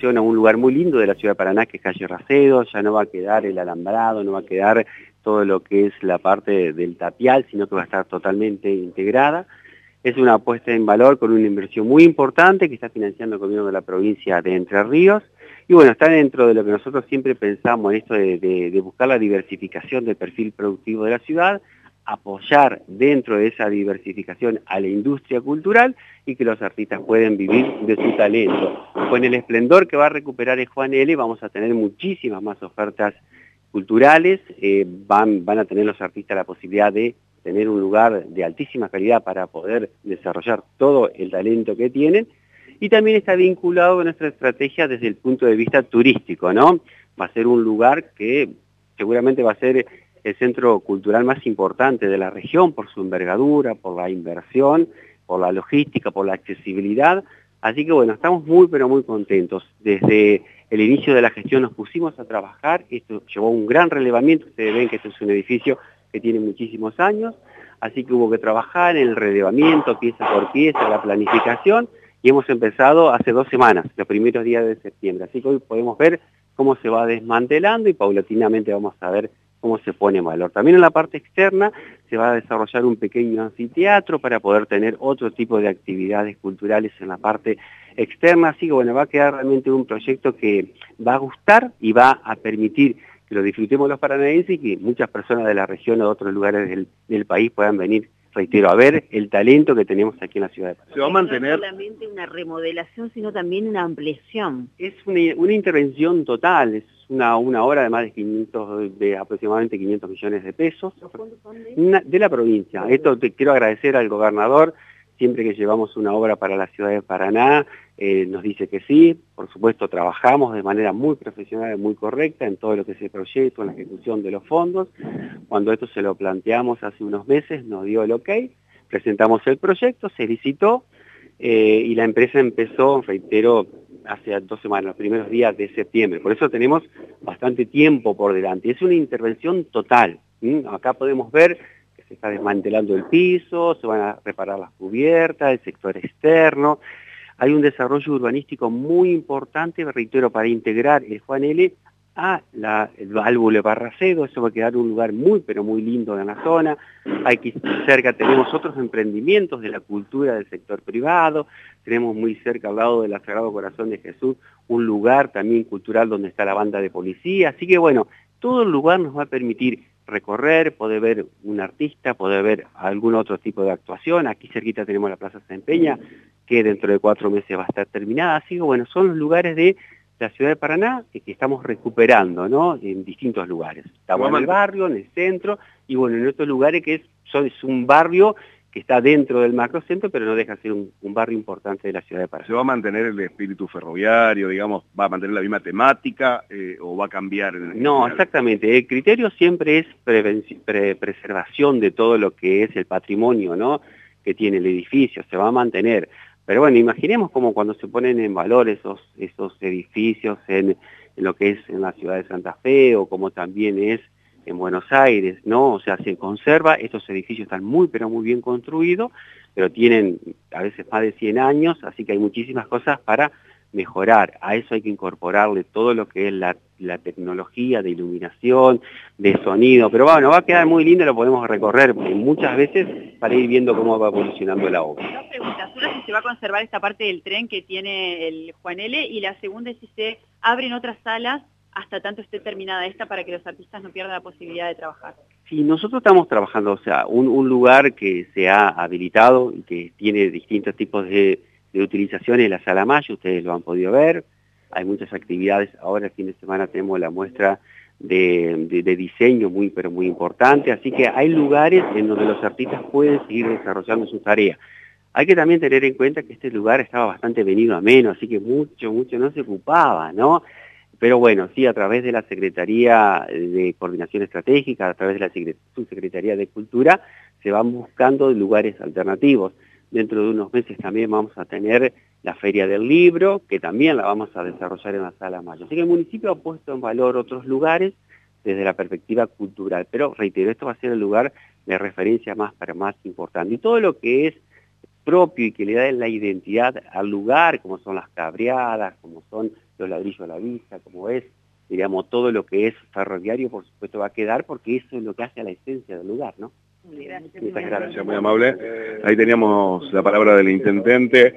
a un lugar muy lindo de la ciudad de Paraná, que es calle Racedo, ya no va a quedar el alambrado, no va a quedar todo lo que es la parte del tapial, sino que va a estar totalmente integrada. Es una apuesta en valor con una inversión muy importante que está financiando el gobierno de la provincia de Entre Ríos. Y bueno, está dentro de lo que nosotros siempre pensamos en esto de, de buscar la diversificación del perfil productivo de la ciudad, apoyar dentro de esa diversificación a la industria cultural y que los artistas pueden vivir de su talento. Con el esplendor que va a recuperar el Juan L vamos a tener muchísimas más ofertas culturales, eh, van, van a tener los artistas la posibilidad de tener un lugar de altísima calidad para poder desarrollar todo el talento que tienen y también está vinculado a nuestra estrategia desde el punto de vista turístico, ¿no? Va a ser un lugar que seguramente va a ser el centro cultural más importante de la región por su envergadura, por la inversión, por la logística, por la accesibilidad. Así que bueno, estamos muy pero muy contentos. Desde el inicio de la gestión nos pusimos a trabajar, esto llevó un gran relevamiento, ustedes ven que este es un edificio que tiene muchísimos años, así que hubo que trabajar en el relevamiento, pieza por pieza, la planificación, y hemos empezado hace dos semanas, los primeros días de septiembre. Así que hoy podemos ver cómo se va desmantelando y paulatinamente vamos a ver cómo se pone en valor. También en la parte externa se va a desarrollar un pequeño anfiteatro para poder tener otro tipo de actividades culturales en la parte externa, así que bueno, va a quedar realmente un proyecto que va a gustar y va a permitir que lo disfrutemos los paranaenses y que muchas personas de la región o de otros lugares del, del país puedan venir reitero, a ver el talento que tenemos aquí en la ciudad de Paraná. Se va a mantener... No solamente una remodelación, sino también una ampliación. Es una, una intervención total, es una, una obra de más de 500, de aproximadamente 500 millones de pesos. ¿Los fondos son de? Una- de la provincia. Esto te quiero agradecer al gobernador, siempre que llevamos una obra para la ciudad de Paraná, eh, nos dice que sí, por supuesto trabajamos de manera muy profesional y muy correcta en todo lo que es el proyecto, en la ejecución de los fondos. Cuando esto se lo planteamos hace unos meses, nos dio el ok, presentamos el proyecto, se licitó eh, y la empresa empezó, reitero, hace dos semanas, los primeros días de septiembre. Por eso tenemos bastante tiempo por delante. Es una intervención total. Acá podemos ver que se está desmantelando el piso, se van a reparar las cubiertas, el sector externo. Hay un desarrollo urbanístico muy importante, reitero, para integrar el Juan L a la, el válvulo Barracedo, eso va a quedar un lugar muy, pero muy lindo en la zona. Aquí cerca tenemos otros emprendimientos de la cultura del sector privado, tenemos muy cerca al lado del Sagrado Corazón de Jesús un lugar también cultural donde está la banda de policía, así que bueno, todo el lugar nos va a permitir recorrer, poder ver un artista, poder ver algún otro tipo de actuación, aquí cerquita tenemos la Plaza San Peña, que dentro de cuatro meses va a estar terminada, así que bueno, son los lugares de la ciudad de Paraná que, que estamos recuperando, ¿no? En distintos lugares. Estamos en el barrio, en el centro, y bueno, en otros lugares que es, son, es un barrio que está dentro del macrocentro, pero no deja de ser un, un barrio importante de la ciudad de Paraná. ¿Se va a mantener el espíritu ferroviario, digamos, va a mantener la misma temática eh, o va a cambiar? En, No, en- exactamente. El criterio siempre es pre- preservación de todo lo que es el patrimonio, ¿no? Que tiene el edificio, se va a mantener. Pero bueno, imaginemos como cuando se ponen en valor esos, esos edificios en, lo que es en la ciudad de Santa Fe o como también es en Buenos Aires, ¿no? O sea, se conserva, estos edificios están muy, pero muy bien construidos, pero tienen a veces más de 100 años, así que hay muchísimas cosas para mejorar. A eso hay que incorporarle todo lo que es la, la tecnología de iluminación, de sonido, pero bueno, va a quedar muy lindo, lo podemos recorrer muchas veces para ir viendo cómo va evolucionando la obra. Se va a conservar esta parte del tren que tiene el Juan L. Y la segunda es si se abren otras salas hasta tanto esté terminada esta para que los artistas no pierdan la posibilidad de trabajar. Sí, nosotros estamos trabajando, o sea, un, lugar que se ha habilitado y que tiene distintos tipos de, utilizaciones, la Sala Mayo, ustedes lo han podido ver, hay muchas actividades, ahora el fin de semana tenemos la muestra de, de- diseño muy, pero muy importante, así que hay lugares en donde los artistas pueden seguir desarrollando sus tareas. Hay que también tener en cuenta que este lugar estaba bastante venido a menos, así que mucho, mucho no se ocupaba, ¿no? Pero bueno, sí, a través de la Secretaría de Coordinación Estratégica, a través de la Secre- Subsecretaría de Cultura, se van buscando lugares alternativos. Dentro de unos meses también vamos a tener la Feria del Libro, que también la vamos a desarrollar en la Sala Mayo. Así que el municipio ha puesto en valor otros lugares desde la perspectiva cultural. Pero reitero, esto va a ser el lugar de referencia más, para más importante. Y todo lo que es propio y que le da la identidad al lugar, como son las cabreadas, como son los ladrillos a la vista, como es, digamos, todo lo que es ferroviario, por supuesto, va a quedar porque eso es lo que hace a la esencia del lugar, ¿no? Muchas gracias, muy amable. Ahí teníamos la palabra del intendente.